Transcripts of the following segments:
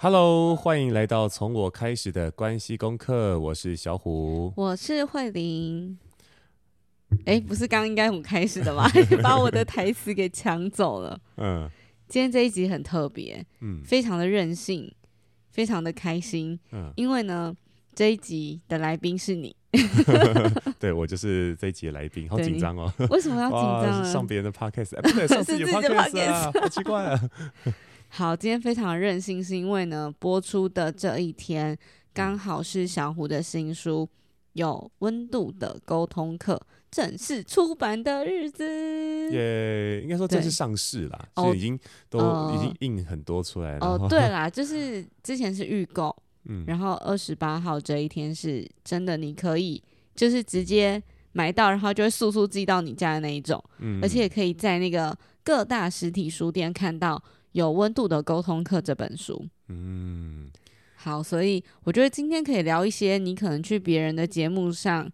Hello，欢迎来到从我开始的关系功课。我是小虎，我是慧玲。哎，不是刚刚应该我开始的吗？把我的台词给抢走了。嗯，今天这一集很特别，嗯，非常的任性，非常的开心。嗯，因为呢，这一集的来宾是你。对，我就是这一集的来宾，好紧张哦。为什么要紧张？上别人的 podcast，哎，不对，上自己的 podcast 啊，好奇怪啊。好，今天非常任性，是因为呢，播出的这一天刚好是小胡的新书《有温度的沟通课》正式出版的日子。耶，应该说正式上市啦，所以已经都、呃、已经印很多出来了。哦、呃，对 啦，就是之前是预购。嗯，然后二十八号这一天是真的，你可以就是直接买到，然后就会速速寄到你家的那一种，嗯，而且也可以在那个各大实体书店看到《有温度的沟通课》这本书，嗯，好，所以我觉得今天可以聊一些你可能去别人的节目上，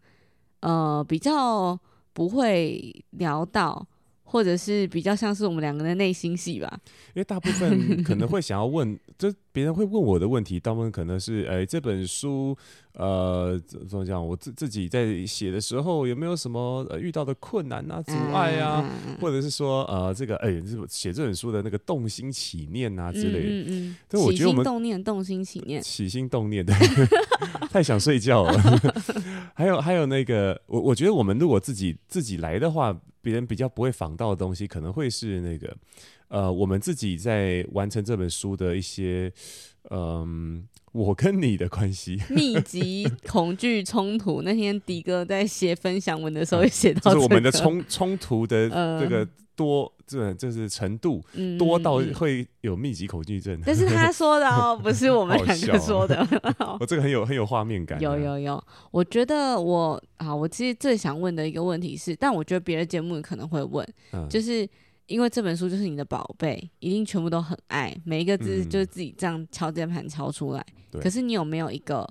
呃，比较不会聊到。或者是比较像是我们两个的内心戏吧，因为大部分可能会想要问，就别人会问我的问题，大部分可能是，哎、欸，这本书，呃，怎么讲？我自自己在写的时候有没有什么、呃、遇到的困难啊、阻碍啊？嗯、或者是说，呃，这个，哎、欸，写这本书的那个动心起念啊之类的。嗯嗯。但我觉得我们动念、动心起念、起心动念的，太想睡觉了。还有还有那个，我我觉得我们如果自己自己来的话。别人比较不会仿到的东西，可能会是那个，呃，我们自己在完成这本书的一些，嗯、呃，我跟你的关系，密集恐惧冲突。那天迪哥在写分享文的时候，也写到、这个，就是我们的冲冲突的这个多，这、呃、就是程度多到会有密集恐惧症。但是他说的哦，不是我们两个说的。我这个很有很有画面感。有有有，我觉得我啊，我其实最想问的一个问题是，但我觉得别的节目可能会问，嗯、就是因为这本书就是你的宝贝，一定全部都很爱，每一个字就是自己这样敲键盘敲出来。嗯、可是你有没有一个，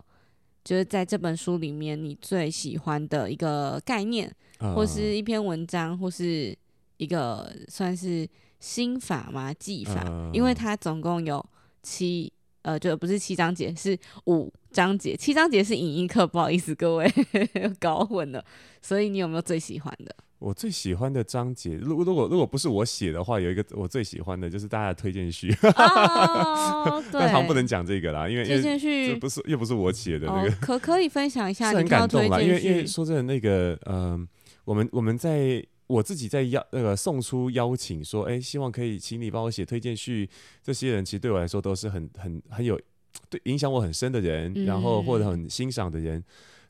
就是在这本书里面你最喜欢的一个概念，嗯、或是一篇文章，或是？一个算是心法吗？技法，嗯、因为它总共有七，呃，就不是七章节，是五章节。七章节是影音课，不好意思各位 搞混了。所以你有没有最喜欢的？我最喜欢的章节，如如果如果不是我写的话，有一个我最喜欢的就是大家的推荐序。哦，对，但好像不能讲这个啦，因为推荐序这不是又不是我写的那个。哦、可可以分享一下？很感动啦，因为因为说真的，那个嗯、呃，我们我们在。我自己在邀那个送出邀请说，哎，希望可以请你帮我写推荐序。这些人其实对我来说都是很很很有对影响我很深的人，嗯、然后或者很欣赏的人。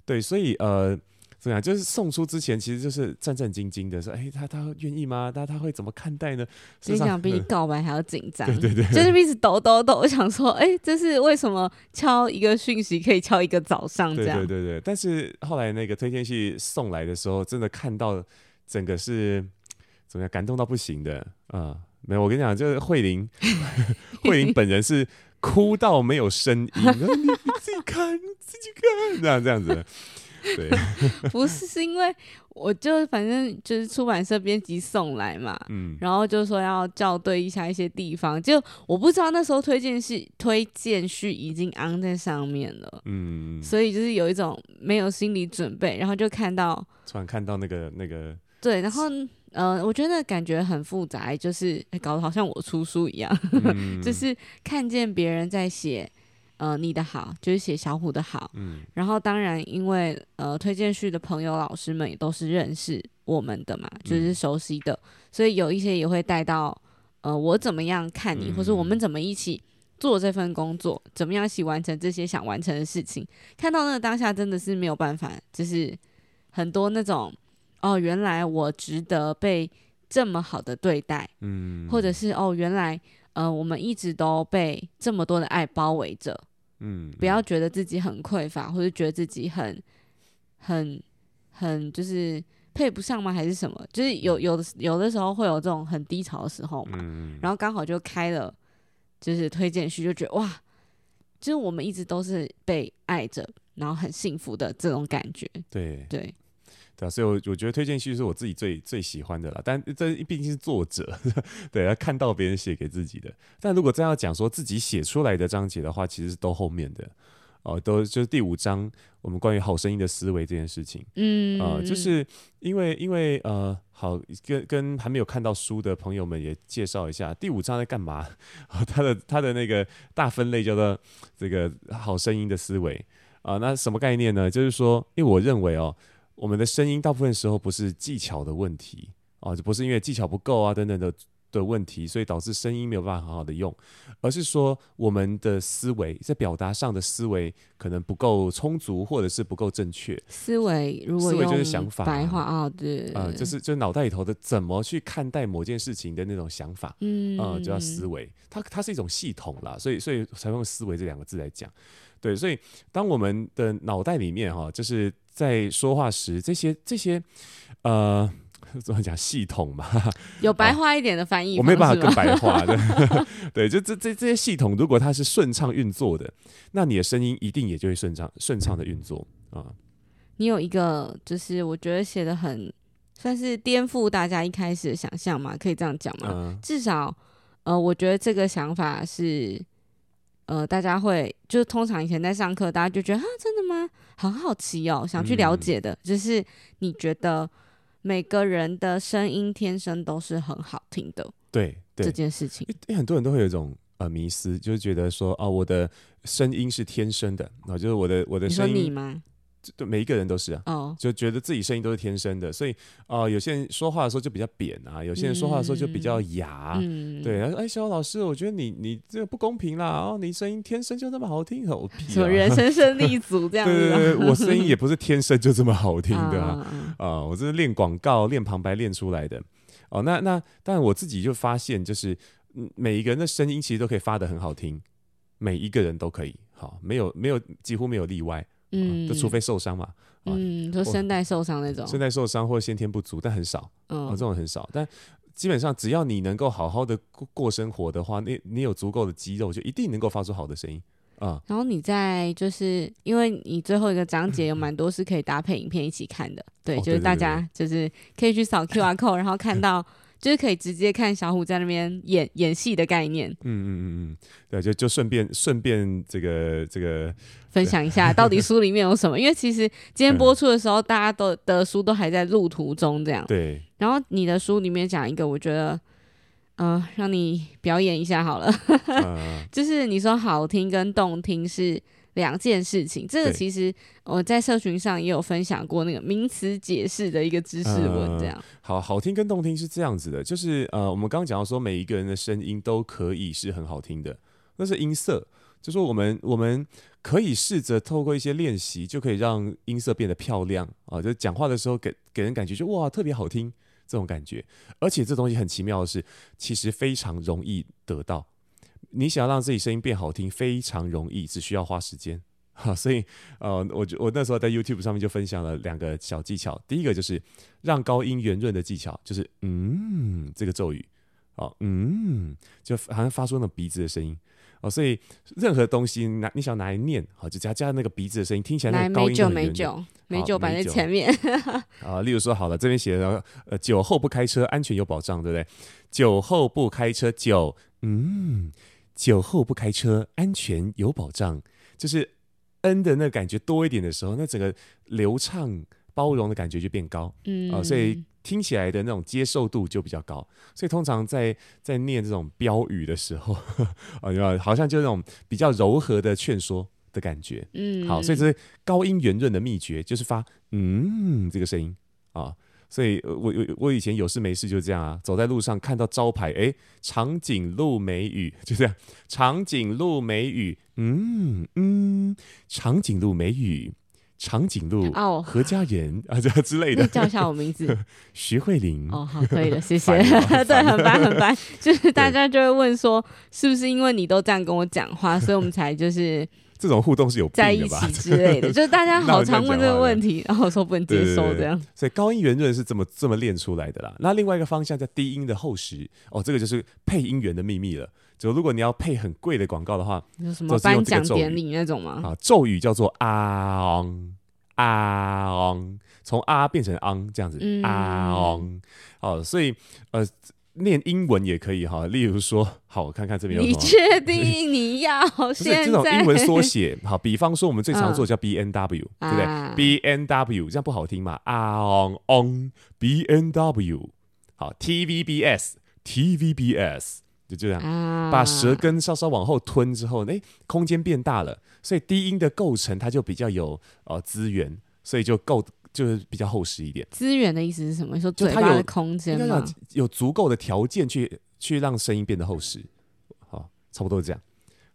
对，所以呃，怎么样？就是送出之前，其实就是战战兢兢的说，哎，他他愿意吗？他他会怎么看待呢？你想比你告白还要紧张，对对对，就是一直抖抖抖。我想说，哎，这是为什么敲一个讯息可以敲一个早上这样？对对对对。但是后来那个推荐信送来的时候，真的看到。整个是怎么样感动到不行的啊？没有，我跟你讲，就是慧玲，慧玲本人是哭到没有声音，你你自己看，你自己看，这样这样子。对，不是是因为我就反正就是出版社编辑送来嘛，嗯，然后就说要校对一下一些地方，就我不知道那时候推荐序推荐序已经安在上面了，嗯，所以就是有一种没有心理准备，然后就看到突然看到那个那个。对，然后呃，我觉得感觉很复杂，就是搞得好像我出书一样，嗯、就是看见别人在写呃你的好，就是写小虎的好，嗯、然后当然因为呃推荐序的朋友老师们也都是认识我们的嘛，就是熟悉的，嗯、所以有一些也会带到呃我怎么样看你，嗯、或是我们怎么一起做这份工作，怎么样一起完成这些想完成的事情，看到那个当下真的是没有办法，就是很多那种。哦，原来我值得被这么好的对待，嗯，或者是哦，原来呃，我们一直都被这么多的爱包围着，嗯，不要觉得自己很匮乏，或者觉得自己很很很就是配不上吗？还是什么？就是有有的有的时候会有这种很低潮的时候嘛，嗯，然后刚好就开了，就是推荐序，就觉得哇，就是我们一直都是被爱着，然后很幸福的这种感觉，对对。对啊，所以我我觉得推荐序是我自己最最喜欢的啦。但这毕竟是作者，对，要看到别人写给自己的。但如果真要讲说自己写出来的章节的话，其实是都后面的。哦，都就是第五章，我们关于好声音的思维这件事情，嗯，呃，就是因为因为呃，好跟跟还没有看到书的朋友们也介绍一下第五章在干嘛。哦，他的他的那个大分类叫做这个好声音的思维啊，呃，那什么概念呢？就是说，因为我认为哦，我们的声音大部分时候不是技巧的问题啊，就不是因为技巧不够啊等等的。的问题，所以导致声音没有办法好好的用，而是说我们的思维在表达上的思维可能不够充足，或者是不够正确。思维如果思维就是想法，白话啊，对，呃，就是就是脑袋里头的怎么去看待某件事情的那种想法，嗯，呃，就叫思维，它它是一种系统啦，所以所以才用思维这两个字来讲，对，所以当我们的脑袋里面哈，就是在说话时，这些这些呃。怎么讲系统嘛？有白话一点的翻译，我没办法更白话的。对，就这这这些系统，如果它是顺畅运作的，那你的声音一定也就会顺畅顺畅的运作啊。你有一个，就是我觉得写的很算是颠覆大家一开始的想象嘛，可以这样讲吗？嗯、至少，呃，我觉得这个想法是，呃，大家会就是通常以前在上课，大家就觉得啊，真的吗？很好奇哦，想去了解的，嗯、就是你觉得。每个人的声音天生都是很好听的，对，对这件事情，因为很多人都会有一种呃迷思，就是觉得说啊，我的声音是天生的，啊，就是我的我的声音，你说你吗？对，每一个人都是啊，oh. 就觉得自己声音都是天生的，所以啊、呃，有些人说话的时候就比较扁啊，有些人说话的时候就比较哑，嗯、对，哎，小老师，我觉得你你这个不公平啦，哦，你声音天生就那么好听，我屁、啊，什么人生胜利组这样子，对对对，我声音也不是天生就这么好听的啊，啊、呃，我这是练广告、练旁白练出来的，哦，那那，但我自己就发现，就是每一个人的声音其实都可以发的很好听，每一个人都可以，好，没有没有几乎没有例外。嗯，就除非受伤嘛，嗯，就声带受伤那种，声带受伤或先天不足，但很少，嗯、哦，这种很少。但基本上只要你能够好好的过过生活的话，你你有足够的肌肉，就一定能够发出好的声音啊。然后你在就是因为你最后一个章节有蛮多是可以搭配影片一起看的，对，就是大家就是可以去扫 QR code，然后看到。就是可以直接看小虎在那边演演戏的概念。嗯嗯嗯嗯，对，就就顺便顺便这个这个分享一下，到底书里面有什么？因为其实今天播出的时候，大家都的书都还在路途中，这样。对。然后你的书里面讲一个，我觉得，嗯、呃，让你表演一下好了。就是你说好听跟动听是。两件事情，这个其实我在社群上也有分享过那个名词解释的一个知识文，这样。呃、好好听跟动听是这样子的，就是呃，我们刚刚讲到说每一个人的声音都可以是很好听的，那是音色，就说我们我们可以试着透过一些练习，就可以让音色变得漂亮啊，就讲话的时候给给人感觉就哇特别好听这种感觉，而且这东西很奇妙的是，其实非常容易得到。你想要让自己声音变好听，非常容易，只需要花时间。好，所以呃，我我那时候在 YouTube 上面就分享了两个小技巧。第一个就是让高音圆润的技巧，就是嗯这个咒语，哦嗯，就好像发出那种鼻子的声音哦。所以任何东西拿你想拿来念，好，就加加那个鼻子的声音，听起来那个高音就很圆润。美酒美酒摆在前面 啊。例如说好了，这边写的呃酒后不开车，安全有保障，对不对？酒后不开车，酒嗯。酒后不开车，安全有保障。就是 N 的那感觉多一点的时候，那整个流畅包容的感觉就变高，嗯啊、呃，所以听起来的那种接受度就比较高。所以通常在在念这种标语的时候，啊，好像就那种比较柔和的劝说的感觉，嗯，好，所以这是高音圆润的秘诀，就是发嗯这个声音啊。所以，我我我以前有事没事就这样啊，走在路上看到招牌，哎、欸，长颈鹿美语，就这样，长颈鹿美语，嗯嗯，长颈鹿美语，长颈鹿哦，何家人啊，这之类的，叫一下我名字，徐慧玲。哦，好，可以了，谢谢。对，很烦很烦，就是大家就会问说，是不是因为你都这样跟我讲话，所以我们才就是。这种互动是有在一起 之类的，就是大家好常问这个问题，然后说不能接受这样。所以高音圆润是这么这么练出来的啦。那另外一个方向叫低音的厚实哦，这个就是配音员的秘密了。就如果你要配很贵的广告的话，有什么颁奖典礼那种吗？啊，咒语叫做啊昂啊昂，从啊变成昂这样子，嗯、啊昂，哦，所以呃。念英文也可以哈，例如说，好，我看看这边有什么。你确定你要 现在？这种英文缩写，好，比方说我们最常做叫 B N W，、嗯、对不对、啊、？B N W 这样不好听嘛？On on B N W，好，T V B S T V B S，就这样，啊、把舌根稍稍往后吞之后，哎，空间变大了，所以低音的构成它就比较有呃资源，所以就够。就是比较厚实一点。资源的意思是什么？说嘴巴的空间吗？有，有足够的条件去去让声音变得厚实。好，差不多是这样。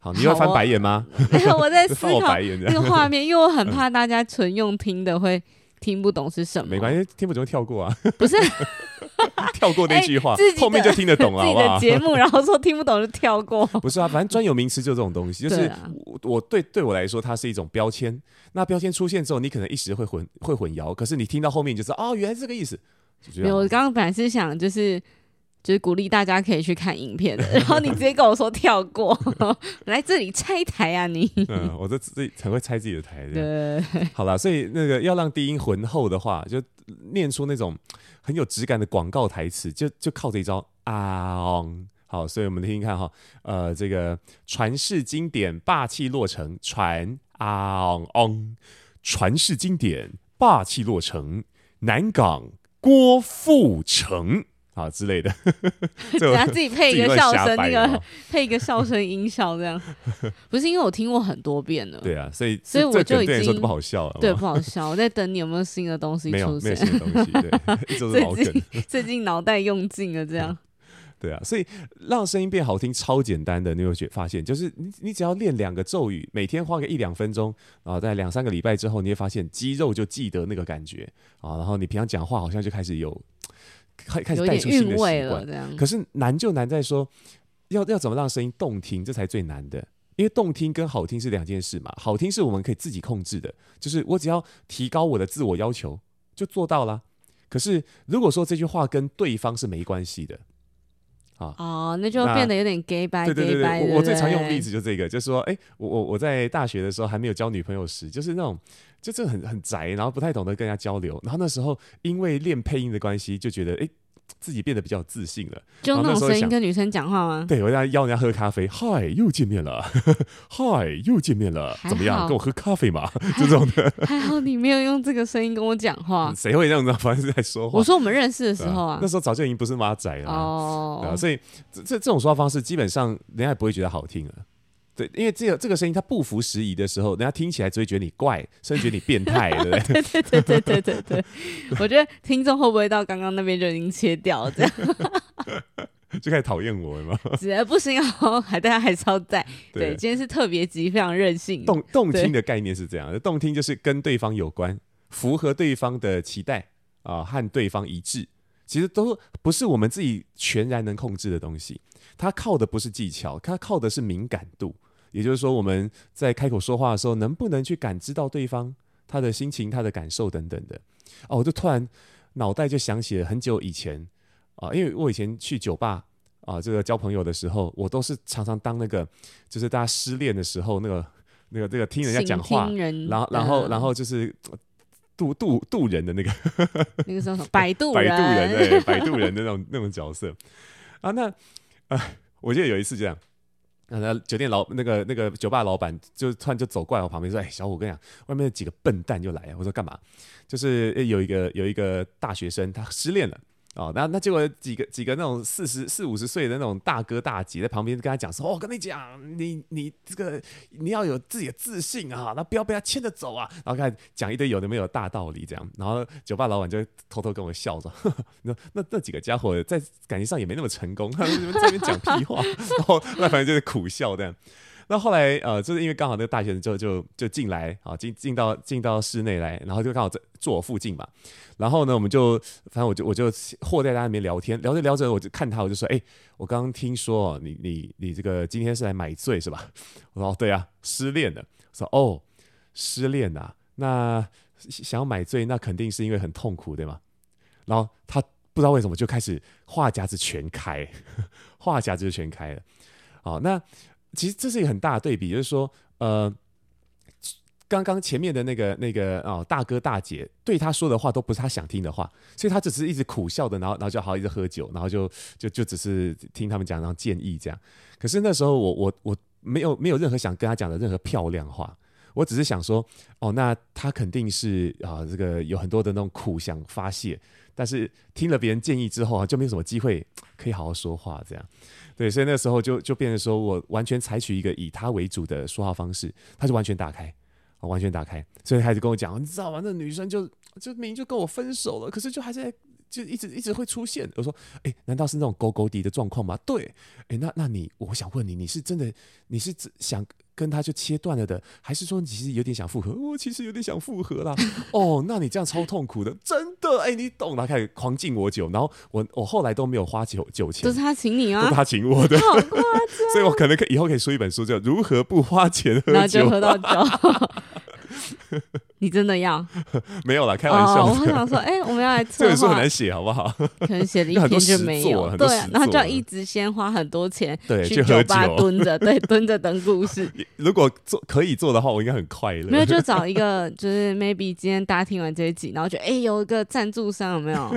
好，你要翻白眼吗？我在思考那个画面，因为我很怕大家纯用听的会听不懂是什么。没关系，听不懂就跳过啊。不是。跳过那句话，后面就听得懂了，好不好？节目，然后说听不懂就跳过。不是啊，反正专有名词就这种东西，就是我，我对对我来说，它是一种标签。那标签出现之后，你可能一时会混会混淆，可是你听到后面你就知道，哦，原来是这个意思。没有，我刚刚本来是想就是就是鼓励大家可以去看影片的，然后你直接跟我说跳过，来这里拆台啊你？嗯，我这自己很会拆自己的台。对，好了，所以那个要让低音浑厚的话，就念出那种。很有质感的广告台词，就就靠这一招啊！好，所以我们听听看哈，呃，这个传世经典霸气落成，传啊昂，传世经典霸气落成，南港郭富城。啊之类的，给他自己配一个笑声，那个 配一个笑声音效，这样不是因为我听过很多遍了。对啊，所以所以我就已经不好笑了，对，不好笑。我在等你有没有新的东西出现，没有新的东西，对，就是老梗。最近脑袋用尽了，这样。对啊，所以让声音变好听超简单的，你有觉发现，就是你你只要练两个咒语，每天花个一两分钟，然后在两三个礼拜之后，你会发现肌肉就记得那个感觉啊，然后你平常讲话好像就开始有。开开始带出新的习惯，可是难就难在说，要要怎么让声音动听，这才最难的。因为动听跟好听是两件事嘛，好听是我们可以自己控制的，就是我只要提高我的自我要求就做到了。可是如果说这句话跟对方是没关系的，啊哦，那就变得有点 gay 白。对对对对，我我最常用的例子就这个，就是说，哎，我我我在大学的时候还没有交女朋友时，就是那种。就这很很宅，然后不太懂得跟人家交流，然后那时候因为练配音的关系，就觉得哎，自己变得比较自信了。就那种声音跟女生讲话吗？对，我在邀人家喝咖啡，嗨，又见面了，嗨，又见面了，怎么样？跟我喝咖啡嘛？就这种的。还好你没有用这个声音跟我讲话。谁会这样子？反正是在说话。我说我们认识的时候啊，那时候早就已经不是妈仔了。哦，所以这这这种说话方式，基本上人家也不会觉得好听了。对，因为这个这个声音它不符时宜的时候，人家听起来只会觉得你怪，甚至觉得你变态，对不对？对对对对对对对。我觉得听众会不会到刚刚那边就已经切掉了，这样 就开始讨厌我了吗？觉得不行哦，还大家还超在。对，今天是特别集，非常任性。动动听的概念是这样的，动听就是跟对方有关，符合对方的期待啊、呃，和对方一致。其实都不是我们自己全然能控制的东西，它靠的不是技巧，它靠的是敏感度。也就是说，我们在开口说话的时候，能不能去感知到对方他的心情、他的感受等等的？哦，我就突然脑袋就想起了很久以前啊，因为我以前去酒吧啊，这个交朋友的时候，我都是常常当那个，就是大家失恋的时候，那个、那个、这个听人家讲话，然后、然后、然后就是渡渡渡人的那个，那个什么摆渡摆渡人，对，摆渡人的那种那种角色啊。那啊，我记得有一次这样。那酒店老那个那个酒吧老板就突然就走过来我旁边说：“哎，小虎，跟你讲，外面有几个笨蛋又来。”我说：“干嘛？”就是有一个有一个大学生他失恋了。哦，那那结果几个几个那种四十四五十岁的那种大哥大姐在旁边跟他讲说：“哦，我跟你讲，你你这个你要有自己的自信啊，那不要被他牵着走啊。”然后开始讲一堆有的没有大道理这样。然后酒吧老板就偷偷跟我笑着，那那那几个家伙在感情上也没那么成功，他们这边讲屁话。然后那反正就是苦笑这样。那后来呃，就是因为刚好那个大学生就就就进来啊，进进到进到室内来，然后就刚好在坐我附近嘛。然后呢，我们就反正我就我就或在他那边聊天，聊着聊着，我就看他，我就说：“哎，我刚刚听说你你你这个今天是来买醉是吧？” 我说：“对啊，失恋了。”我说：“哦，失恋啊，那想要买醉，那肯定是因为很痛苦对吗？”然后他不知道为什么就开始话匣子全开，话匣子就全开了。好，那。其实这是一个很大的对比，就是说，呃，刚刚前面的那个那个哦大哥大姐对他说的话都不是他想听的话，所以他只是一直苦笑的，然后 然后就好一直喝酒，然后就就就只是听他们讲，然后建议这样。可是那时候我我我没有没有任何想跟他讲的任何漂亮话，我只是想说哦，那他肯定是啊这个有很多的那种苦想发泄，但是听了别人建议之后啊，就没有什么机会可以好好说话这样。对，所以那时候就就变成说我完全采取一个以他为主的说话方式，他就完全打开，完全打开，所以他就跟我讲，你知道吗？那女生就就明明就跟我分手了，可是就还在就一直一直会出现。我说，哎，难道是那种勾勾滴的状况吗？对，哎，那那你，我想问你，你是真的你是想？跟他就切断了的，还是说你其实有点想复合？我、哦、其实有点想复合啦。哦，那你这样超痛苦的，真的哎，你懂了。他开始狂敬我酒，然后我我后来都没有花酒酒钱，都是他请你啊，都是他请我的，好夸张。所以我可能可以以后可以出一本书，叫《如何不花钱喝酒》，然后就喝到酒。你真的要？没有啦，开玩笑。Oh, 我想说，哎、欸，我们要来测。这本书很难写，好不好？可能写了一天就没有。对，然后就要一直先花很多钱去酒吧蹲着，对，蹲着等故事。如果做可以做的话，我应该很快乐。没有，就找一个，就是 maybe 今天大家听完这一集，然后觉得哎、欸，有一个赞助商有没有？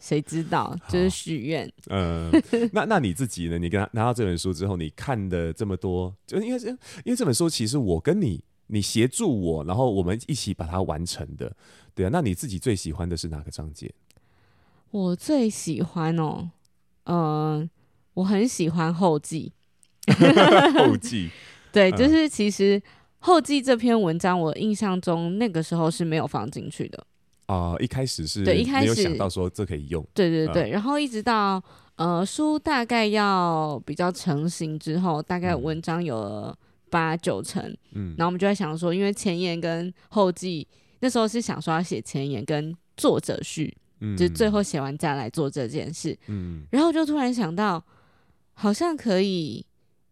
谁知道？就是许愿。嗯，那那你自己呢？你跟他拿到这本书之后，你看的这么多，就因为因为这本书其实我跟你。你协助我，然后我们一起把它完成的，对啊。那你自己最喜欢的是哪个章节？我最喜欢哦，嗯、呃，我很喜欢后记。后记，对，就是其实后记这篇文章，我印象中那个时候是没有放进去的啊、呃。一开始是，对，一开始没有想到说这可以用。对对对，嗯、然后一直到呃书大概要比较成型之后，大概文章有了。八九成，嗯，然后我们就在想说，因为前言跟后记那时候是想说要写前言跟作者序，嗯，就是最后写完再来做这件事，嗯，然后就突然想到，好像可以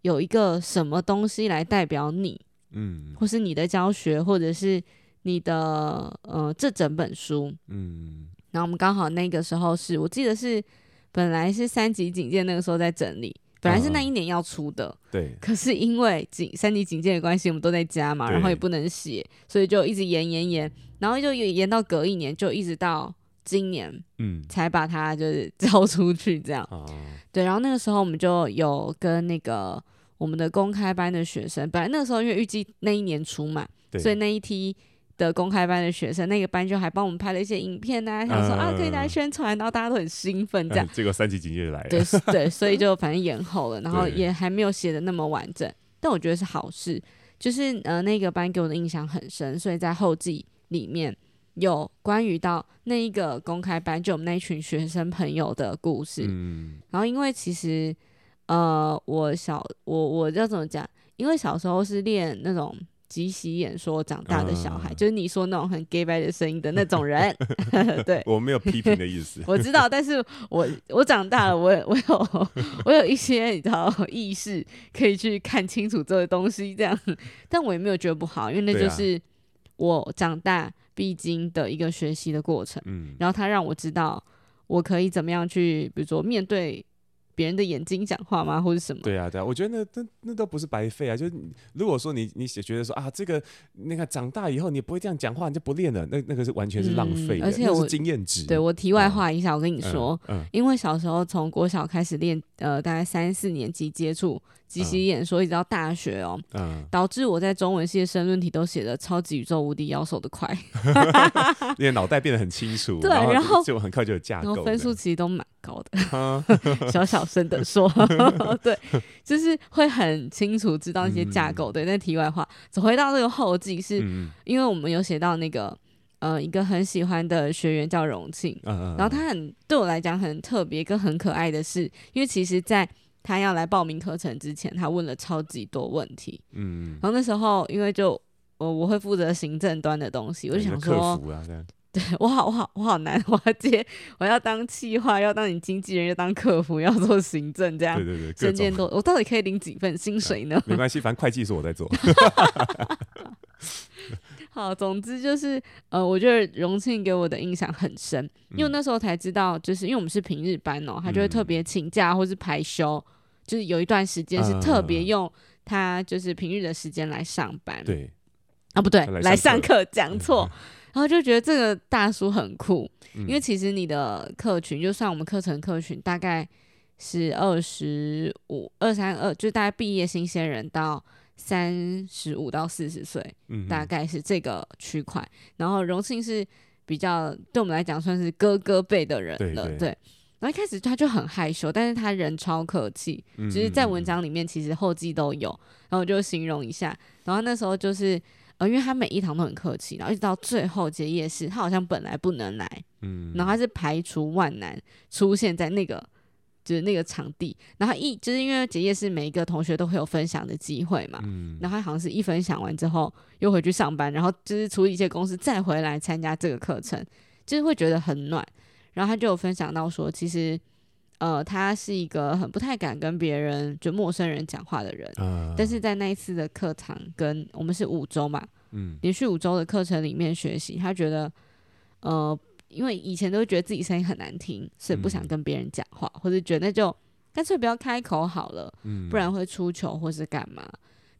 有一个什么东西来代表你，嗯，或是你的教学，或者是你的呃这整本书，嗯，然后我们刚好那个时候是我记得是本来是三级警戒那个时候在整理。本来是那一年要出的，嗯、对，可是因为警三级警戒的关系，我们都在家嘛，然后也不能写，所以就一直延延延，然后就延到隔一年，就一直到今年，嗯，才把它就是 交出去这样，嗯、对，然后那个时候我们就有跟那个我们的公开班的学生，本来那个时候因为预计那一年出嘛，所以那一梯。的公开班的学生，那个班就还帮我们拍了一些影片啊，想说啊可以来宣传，然后大家都很兴奋，这样。结果三级警戒来了。对对，所以 就反正延后了，然后也还没有写的那么完整，但我觉得是好事，就是呃那个班给我的印象很深，所以在后记里面有关于到那一个公开班，就我们那一群学生朋友的故事。嗯。然后因为其实呃我小我我要怎么讲？因为小时候是练那种。即席演说长大的小孩，uh, 就是你说那种很 gay 白的声音的那种人，对，我没有批评的意思，我知道，但是我我长大了，我我有我有一些你知道意识，可以去看清楚这个东西，这样，但我也没有觉得不好，因为那就是我长大必经的一个学习的过程，嗯，然后他让我知道我可以怎么样去，比如说面对。别人的眼睛讲话吗，或者什么？对啊，对啊，我觉得那那那都不是白费啊。就是如果说你你觉得说啊，这个那个长大以后你不会这样讲话，你就不练了，那那个是完全是浪费而且我是经验值。对我题外话一下，嗯、我跟你说，嗯嗯、因为小时候从国小开始练，呃，大概三四年级接触。即席演说一直到大学哦，嗯、导致我在中文系的申论题都写的超级宇宙无敌妖手的快，因为脑袋变得很清楚，对，然后就很快就有架构，然后分数其实都蛮高的，小小声的说，对，就是会很清楚知道一些架构。嗯、对，那题外话，走回到这个后记，是因为我们有写到那个呃一个很喜欢的学员叫荣庆，嗯、然后他很对我来讲很特别跟很可爱的是，因为其实在。他要来报名课程之前，他问了超级多问题。嗯，然后那时候因为就我我会负责行政端的东西，我就想说，啊、对我好我好我好难，我要接我要当企划，要当你经纪人，要当客服，要做行政，这样对对对，整件都我到底可以领几份薪水呢？没关系，反正会计是我在做。好，总之就是呃，我觉得荣庆给我的印象很深，因为那时候才知道，就是因为我们是平日班哦，他就会特别请假或是排休。就是有一段时间是特别用他就是平日的时间来上班，对，啊，不对，来上课。讲错，然后就觉得这个大叔很酷，嗯、因为其实你的客群，就算我们课程客群大概是二十五、二三二，就大概毕业新鲜人到三十五到四十岁，嗯、大概是这个区块。然后荣幸是比较对我们来讲算是哥哥辈的人了，对，对，对。然后一开始他就很害羞，但是他人超客气，嗯、就是在文章里面其实后记都有，然后我就形容一下。然后那时候就是。呃，因为他每一堂都很客气，然后一直到最后结业式，他好像本来不能来，嗯，然后他是排除万难出现在那个就是那个场地，然后一就是因为结业式每一个同学都会有分享的机会嘛，嗯，然后他好像是一分享完之后又回去上班，然后就是处理一些公司再回来参加这个课程，就是会觉得很暖。然后他就有分享到说，其实呃，他是一个很不太敢跟别人就陌生人讲话的人，嗯，但是在那一次的课堂跟我们是五周嘛。嗯，连续五周的课程里面学习，他觉得，呃，因为以前都觉得自己声音很难听，所以不想跟别人讲话，嗯、或者觉得那就干脆不要开口好了，嗯、不然会出糗或是干嘛。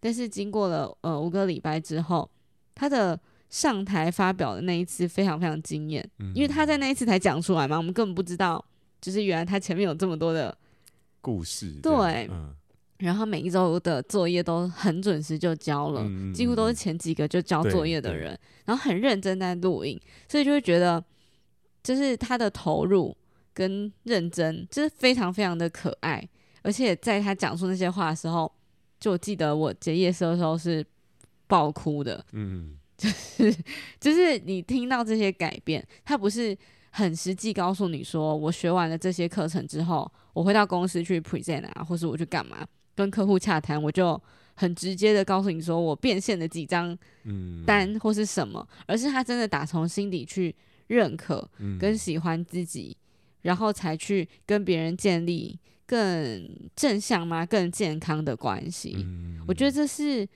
但是经过了呃五个礼拜之后，他的上台发表的那一次非常非常惊艳，嗯、因为他在那一次才讲出来嘛，我们根本不知道，就是原来他前面有这么多的故事，对。嗯然后每一周的作业都很准时就交了，嗯、几乎都是前几个就交作业的人，然后很认真在录影，所以就会觉得，就是他的投入跟认真，就是非常非常的可爱。而且在他讲出那些话的时候，就我记得我结业式的时候是爆哭的，嗯，就 是就是你听到这些改变，他不是很实际告诉你说，我学完了这些课程之后，我回到公司去 present 啊，或是我去干嘛。跟客户洽谈，我就很直接的告诉你说，我变现了几张单或是什么，嗯、而是他真的打从心底去认可跟喜欢自己，嗯、然后才去跟别人建立更正向吗？更健康的关系。嗯、我觉得这是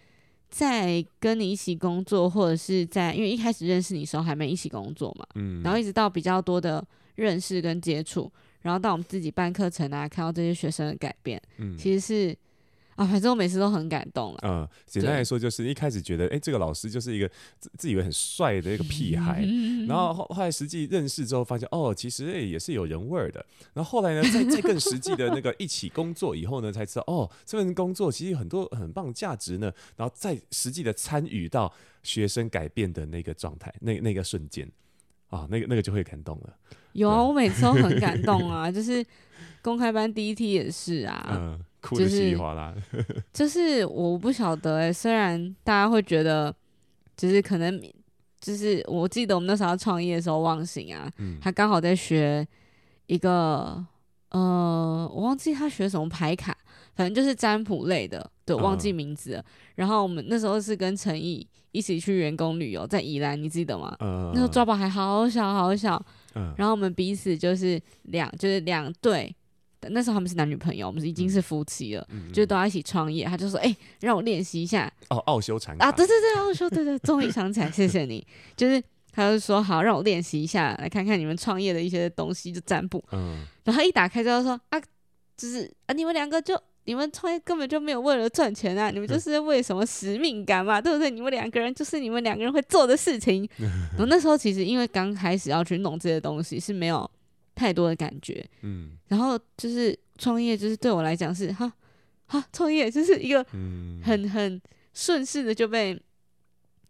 在跟你一起工作，或者是在因为一开始认识你的时候还没一起工作嘛，嗯、然后一直到比较多的认识跟接触，然后到我们自己办课程啊，看到这些学生的改变，嗯、其实是。啊，反正我每次都很感动了。嗯，简单来说，就是一开始觉得，哎、欸，这个老师就是一个自自以为很帅的一个屁孩，然后后后来实际认识之后，发现哦，其实也是有人味儿的。然后后来呢，在在更实际的那个一起工作以后呢，才知道哦，这份工作其实有很多很棒的价值呢。然后再实际的参与到学生改变的那个状态，那那个瞬间啊，那个那个就会感动了。有啊，我每次都很感动啊，就是公开班第一梯也是啊。嗯哭的稀里哗啦，就是我不晓得哎、欸，虽然大家会觉得，就是可能，就是我记得我们那时候创业的时候，忘形啊，嗯、他刚好在学一个，呃，我忘记他学什么牌卡，反正就是占卜类的，对，忘记名字了。嗯、然后我们那时候是跟陈毅一起去员工旅游，在宜兰，你记得吗？嗯、那时候抓宝还好小好小，嗯、然后我们彼此就是两，就是两对。那时候他们是男女朋友，我们已经是夫妻了，嗯、就都要一起创业。他就说：“哎、欸，让我练习一下。”哦，奥修禅啊，对对对，奥修，对对，终于想起来，谢谢你。就是他就说：“好，让我练习一下，来看看你们创业的一些东西，就占卜。”嗯，然后一打开之后说：“啊，就是啊，你们两个就你们创业根本就没有为了赚钱啊，你们就是为什么使命感嘛，嗯、对不对？你们两个人就是你们两个人会做的事情。嗯 ”然后那时候其实因为刚开始要去弄这些东西是没有。太多的感觉，嗯，然后就是创业，就是对我来讲是哈哈，创业就是一个很很顺势的就被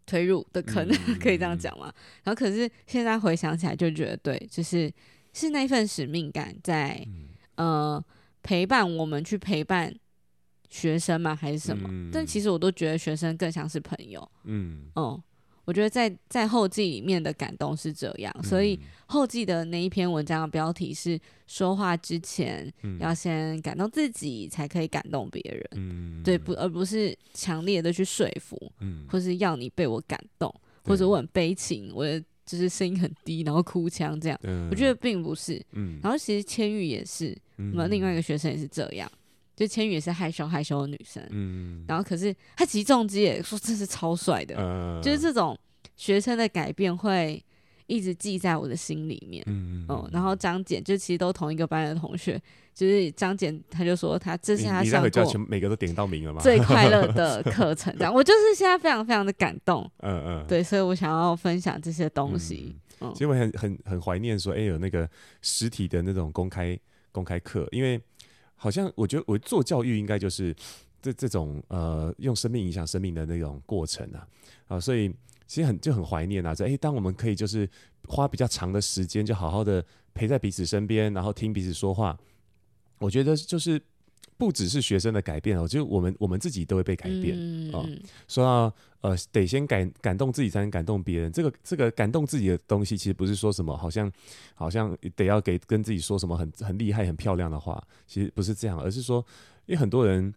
推入的坑，嗯、可以这样讲吗？然后可是现在回想起来，就觉得对，就是是那份使命感在、嗯、呃陪伴我们去陪伴学生吗？还是什么？嗯、但其实我都觉得学生更像是朋友，嗯哦。我觉得在在后记里面的感动是这样，所以后记的那一篇文章的标题是“说话之前要先感动自己，才可以感动别人”。嗯，对，不，而不是强烈的去说服，嗯，或是要你被我感动，或者我很悲情，我就是声音很低，然后哭腔这样。我觉得并不是。嗯，然后其实千玉也是，我们另外一个学生也是这样，就千羽也是害羞害羞的女生。嗯，然后可是她击中机也说这是超帅的，就是这种。学生的改变会一直记在我的心里面。嗯嗯。哦，然后张简就其实都同一个班的同学，就是张简他就说他这是他上过全每个都点到名了吗？最快乐的 课程，这样我就是现在非常非常的感动。嗯嗯。对，所以我想要分享这些东西。嗯。其实我很很很怀念说，哎，有那个实体的那种公开公开课，因为好像我觉得我做教育应该就是。这这种呃，用生命影响生命的那种过程啊，啊，所以其实很就很怀念啊，在哎，当我们可以就是花比较长的时间，就好好的陪在彼此身边，然后听彼此说话，我觉得就是不只是学生的改变哦，就我们我们自己都会被改变啊。嗯、说到呃，得先感感动自己，才能感动别人。这个这个感动自己的东西，其实不是说什么好像好像得要给跟自己说什么很很厉害、很漂亮的话，其实不是这样，而是说，因为很多人。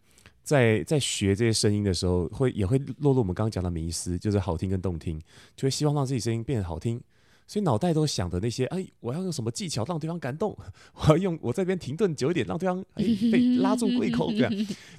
在在学这些声音的时候，会也会落入我们刚刚讲的迷思，就是好听跟动听，就会希望让自己声音变得好听，所以脑袋都想的那些，哎，我要用什么技巧让对方感动？我要用我这边停顿久一点，让对方哎被拉住胃口这样。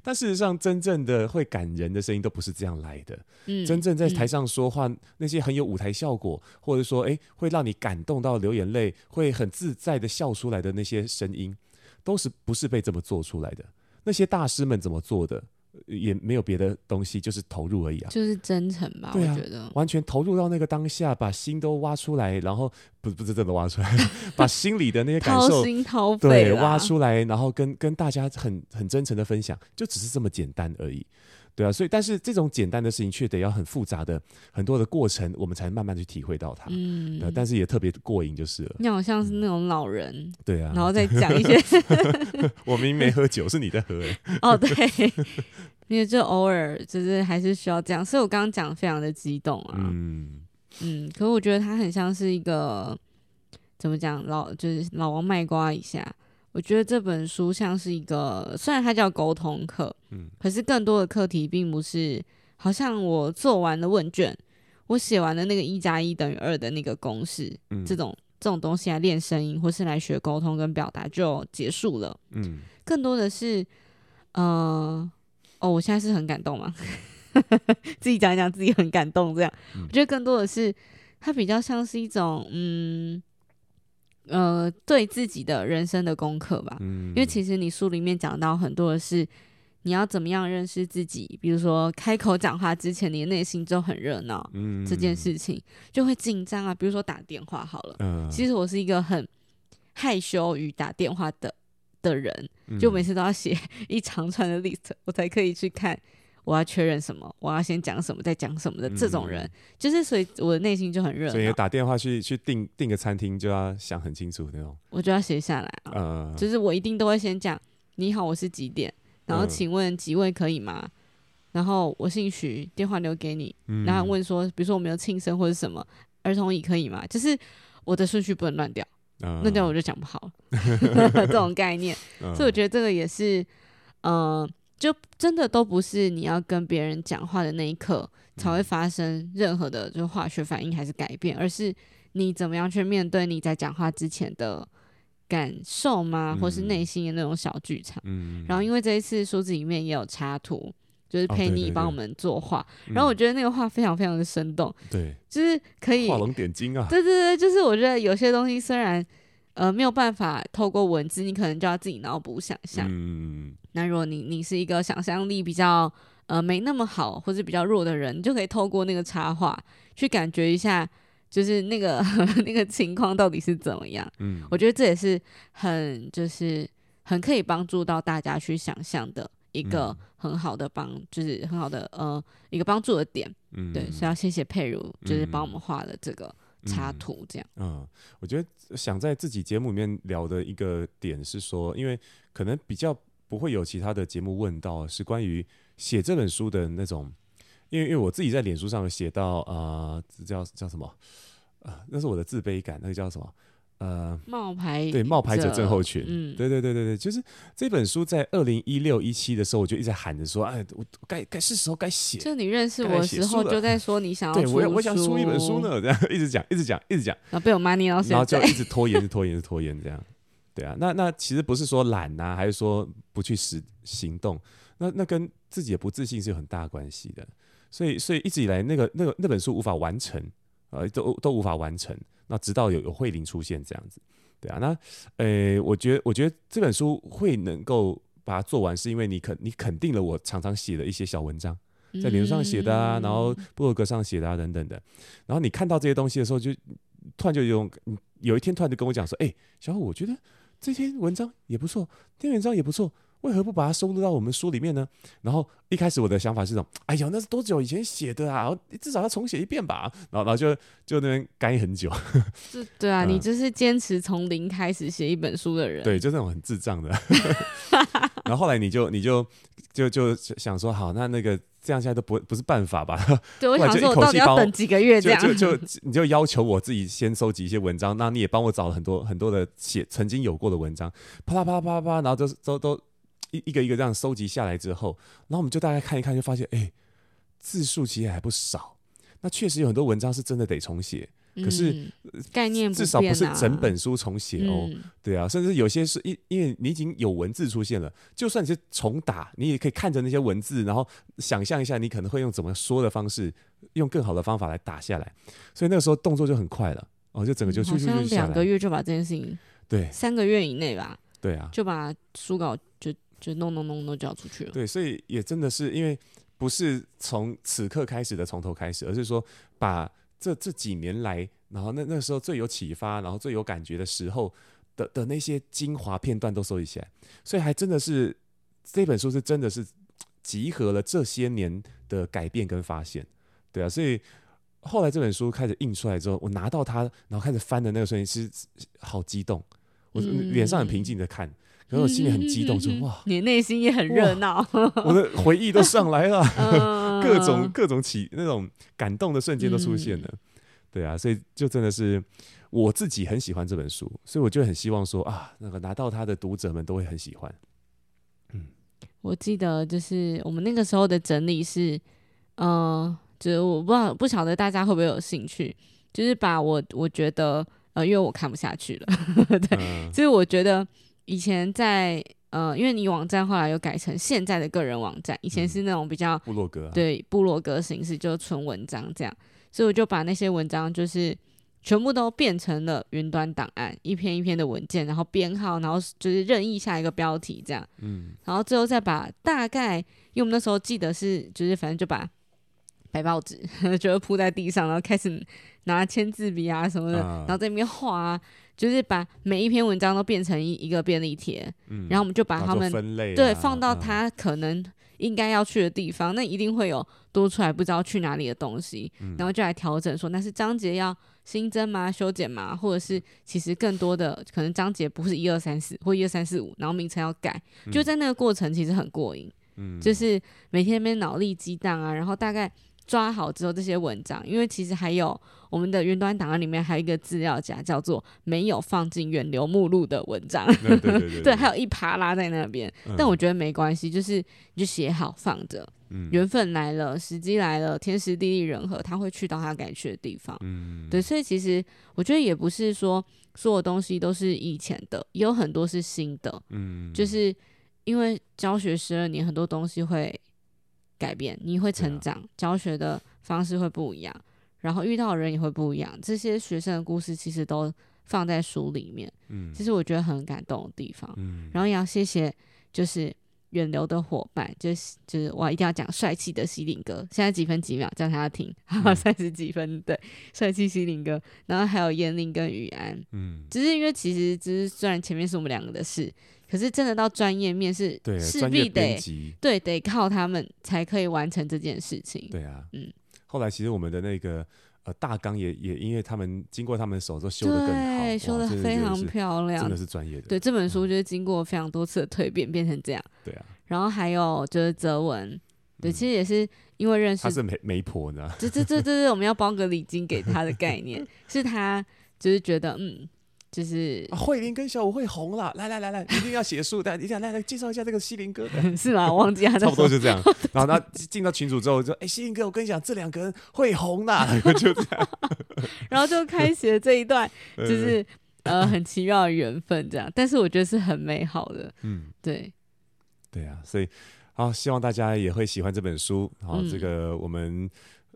但事实上，真正的会感人的声音都不是这样来的。嗯真正在台上说话，那些很有舞台效果，或者说哎会让你感动到流眼泪，会很自在的笑出来的那些声音，都是不是被这么做出来的。那些大师们怎么做的，也没有别的东西，就是投入而已啊，就是真诚吧。对啊，我觉得完全投入到那个当下，把心都挖出来，然后不不是真的挖出来，把心里的那些感受掏心掏肺对挖出来，然后跟跟大家很很真诚的分享，就只是这么简单而已。对啊，所以但是这种简单的事情，却得要很复杂的很多的过程，我们才慢慢去体会到它。嗯，但是也特别过瘾就是了。你好像是那种老人，嗯、对啊，然后再讲一些。我明明没喝酒，是你在喝哎。哦，对，因为就偶尔就是还是需要这样，所以我刚刚讲非常的激动啊。嗯嗯，可是我觉得他很像是一个怎么讲老，就是老王卖瓜一下。我觉得这本书像是一个，虽然它叫沟通课，嗯，可是更多的课题并不是，好像我做完了问卷，我写完了那个一加一等于二的那个公式，嗯，这种这种东西来练声音或是来学沟通跟表达就结束了，嗯，更多的是，呃，哦，我现在是很感动嘛，自己讲一讲自己很感动这样，我觉得更多的是它比较像是一种，嗯。呃，对自己的人生的功课吧，嗯，因为其实你书里面讲到很多的是你要怎么样认识自己，比如说开口讲话之前，你的内心就很热闹，嗯，这件事情就会紧张啊。比如说打电话好了，嗯，其实我是一个很害羞于打电话的的人，就每次都要写 一长串的 list，我才可以去看。我要确认什么？我要先讲什么，再讲什么的这种人，嗯、就是所以我的内心就很热。所以打电话去去订订个餐厅，就要想很清楚那种。我就要写下来啊，嗯、就是我一定都会先讲：你好，我是几点？然后请问几位可以吗？嗯、然后我姓徐，电话留给你。嗯、然后问说，比如说我们有庆生或者什么儿童椅可以吗？就是我的顺序不能乱掉，乱、嗯、掉我就讲不好。这种概念，嗯、所以我觉得这个也是，嗯、呃。就真的都不是你要跟别人讲话的那一刻才会发生任何的就化学反应还是改变，而是你怎么样去面对你在讲话之前的感受吗？或是内心的那种小剧场。嗯，然后因为这一次书子里面也有插图，就是佩妮帮我们作画，然后我觉得那个画非常非常的生动，对，就是可以画龙点睛啊。对对对，就是我觉得有些东西虽然。呃，没有办法透过文字，你可能就要自己脑补想象。嗯，那如果你你是一个想象力比较呃没那么好或者比较弱的人，你就可以透过那个插画去感觉一下，就是那个 那个情况到底是怎么样。嗯，我觉得这也是很就是很可以帮助到大家去想象的一个很好的帮，就是很好的呃一个帮助的点。嗯，对，所以要谢谢佩如，就是帮我们画了这个。插图这样，嗯，嗯，我觉得想在自己节目里面聊的一个点是说，因为可能比较不会有其他的节目问到，是关于写这本书的那种，因为因为我自己在脸书上有写到啊，叫叫什么啊、呃？那是我的自卑感，那个叫什么？呃，冒牌对冒牌者症候群，嗯，对对对对对，就是这本书在二零一六一七的时候，我就一直喊着说，哎，我该该是时候该写。就你认识我的时候，就在说你想要 对我我想出一本书。呢，这样一直讲一直讲一直讲，然后被我妈念到现在，然后就一直拖延拖延拖延这样，对啊，那那其实不是说懒呐、啊，还是说不去实行动，那那跟自己的不自信是有很大关系的，所以所以一直以来那个那个那本书无法完成。呃，都都无法完成。那直到有有慧玲出现这样子，对啊，那呃，我觉得我觉得这本书会能够把它做完，是因为你肯你肯定了我常常写的一些小文章，在脸书上写的啊，然后部落格上写的啊等等的，然后你看到这些东西的时候，就突然就有有一天突然就跟我讲说，哎、欸，小虎，我觉得这篇文章也不错，这篇文章也不错。为何不把它收录到我们书里面呢？然后一开始我的想法是这种，哎呀，那是多久以前写的啊？至少要重写一遍吧。然后，然后就就那边干很久。是，对啊，嗯、你就是坚持从零开始写一本书的人。对，就那种很智障的。然后后来你就你就就就想说，好，那那个这样现在都不不是办法吧？对，我想 说，我到底要等几个月这样？就就，就你就要求我自己先收集一些文章，那你也帮我找了很多很多的写曾经有过的文章，啪啦啪啦啪啦啪，然后就都都。一一个一个这样收集下来之后，然后我们就大概看一看，就发现，哎，字数其实还不少。那确实有很多文章是真的得重写，可是、嗯、概念至少不是整本书重写哦。嗯、对啊，甚至有些是因因为你已经有文字出现了，就算你是重打，你也可以看着那些文字，然后想象一下你可能会用怎么说的方式，用更好的方法来打下来。所以那个时候动作就很快了，哦，就整个就去去去两个月就把这件事情，对，三个月以内吧，对啊，就把书稿就。弄弄弄弄都交出去了。对，所以也真的是因为不是从此刻开始的从头开始，而是说把这这几年来，然后那那时候最有启发，然后最有感觉的时候的的那些精华片段都收集起来。所以还真的是这本书是真的是集合了这些年的改变跟发现。对啊，所以后来这本书开始印出来之后，我拿到它，然后开始翻的那个瞬间，其实好激动，我脸上很平静的看。嗯可是我心里很激动，说哇，你内心也很热闹，我的回忆都上来了，各种各种起那种感动的瞬间都出现了，对啊，所以就真的是我自己很喜欢这本书，所以我就很希望说啊，那个拿到它的读者们都会很喜欢。嗯，我记得就是我们那个时候的整理是，嗯、呃，就是我不知道不晓得大家会不会有兴趣，就是把我我觉得呃，因为我看不下去了，对，嗯、就是我觉得。以前在呃，因为你网站后来又改成现在的个人网站，以前是那种比较、嗯、部落格、啊，对部落格形式，就是纯文章这样，所以我就把那些文章就是全部都变成了云端档案，一篇一篇的文件，然后编号，然后就是任意下一个标题这样，嗯，然后最后再把大概，因为我们那时候记得是就是反正就把白报纸 就铺在地上，然后开始拿签字笔啊什么的，啊、然后在那边画、啊。就是把每一篇文章都变成一一个便利贴，嗯、然后我们就把它们分类、啊、对放到它可能应该要去的地方，嗯、那一定会有多出来不知道去哪里的东西，嗯、然后就来调整说那是章节要新增吗？修剪吗？或者是其实更多的可能章节不是一二三四或一二三四五，然后名称要改，嗯、就在那个过程其实很过瘾，嗯、就是每天那边脑力激荡啊，然后大概。抓好之后，这些文章，因为其实还有我们的云端档案里面还有一个资料夹，叫做没有放进远流目录的文章。对对 对，对，还有一趴拉在那边。嗯、但我觉得没关系，就是你就写好放着。嗯、缘分来了，时机来了，天时地利人和，他会去到他该去的地方。嗯，对，所以其实我觉得也不是说所有东西都是以前的，也有很多是新的。嗯，就是因为教学十二年，很多东西会。改变，你会成长，啊、教学的方式会不一样，然后遇到的人也会不一样。这些学生的故事其实都放在书里面，嗯，这是我觉得很感动的地方。嗯，然后也要谢谢，就是远流的伙伴，就是就是我一定要讲帅气的西林哥，现在几分几秒叫他听，哈 哈，三十几分，对，帅气西林哥，然后还有燕玲跟雨安，嗯，只是因为其实只是虽然前面是我们两个的事。可是真的到专业面试，对势必得对，得靠他们才可以完成这件事情。对啊，嗯。后来其实我们的那个呃大纲也也因为他们经过他们手都修的更好，对，修的非常漂亮，真的是专业的。对，这本书就是经过非常多次的蜕变变成这样。对啊。然后还有就是泽文，对，其实也是因为认识他是媒媒婆呢。这这这这是我们要包个礼金给他的概念，是他就是觉得嗯。就是慧玲跟小五会红了，来来来来，一定要写书，大家一定要来来介绍一下这个西林哥，是吗？我忘记他。差不多就这样。然后他进到群组之后就说：“哎，西林哥，我跟你讲，这两个人会红的。”就这样，然后就开启了这一段，就是呃很奇妙的缘分，这样。但是我觉得是很美好的，嗯，对，对啊，所以好，希望大家也会喜欢这本书。然后这个我们。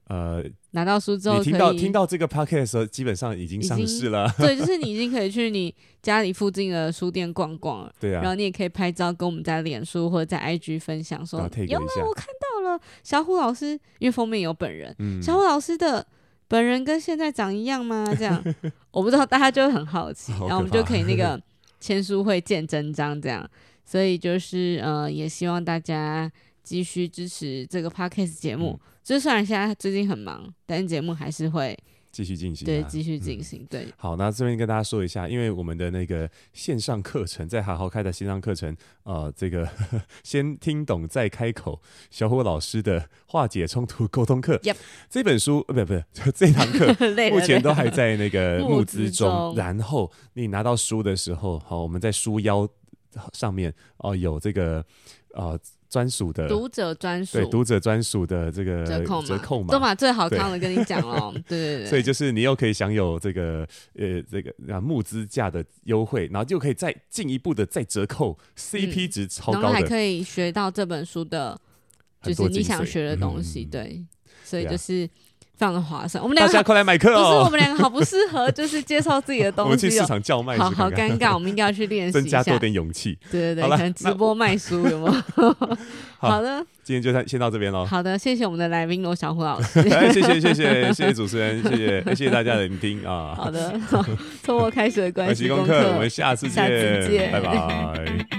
呃，拿到书之后，你听到听到这个 podcast 的时候，基本上已经上市了。对，就是你已经可以去你家里附近的书店逛逛了。对啊，然后你也可以拍照，跟我们在脸书或者在 IG 分享说，说有没有我看到了小虎老师，因为封面有本人。嗯，小虎老师的本人跟现在长一样吗？这样 我不知道，大家就会很好奇，然后我们就可以那个签书会见真章这样。所以就是呃，也希望大家继续支持这个 podcast 节目。嗯就虽然现在最近很忙，但是节目还是会继续进行。对，继续进行。对，好，那这边跟大家说一下，因为我们的那个线上课程在好好开的线上课程，呃，这个 先听懂再开口，小虎老师的化解冲突沟通课。Yep. 这本书呃，不不，就这堂课 目前都还在那个 募资中。然后你拿到书的时候，好，我们在书腰上面哦、呃、有这个呃。专属的读者专属，对读者专属的这个折扣折扣码，都把最好康的跟你讲哦，对对对，所以就是你又可以享有这个呃这个啊募资价的优惠，然后就可以再进一步的再折扣，CP 值超高的，然后还可以学到这本书的，就是你想学的东西，嗯、对，所以就是。非常的划算，我们两个大家快来买课哦！不是我们两个好不适合，就是介绍自己的东西。我们去市场叫卖，好好尴尬。我们应该要去练习，增加多点勇气。对对对，可能直播卖书有没有？好的，今天就先到这边喽。好的，谢谢我们的来宾罗小虎老师。谢谢谢谢谢谢主持人，谢谢谢谢大家的聆听啊。好的，从我开始的关系功课，我们下次见，下次见，拜拜。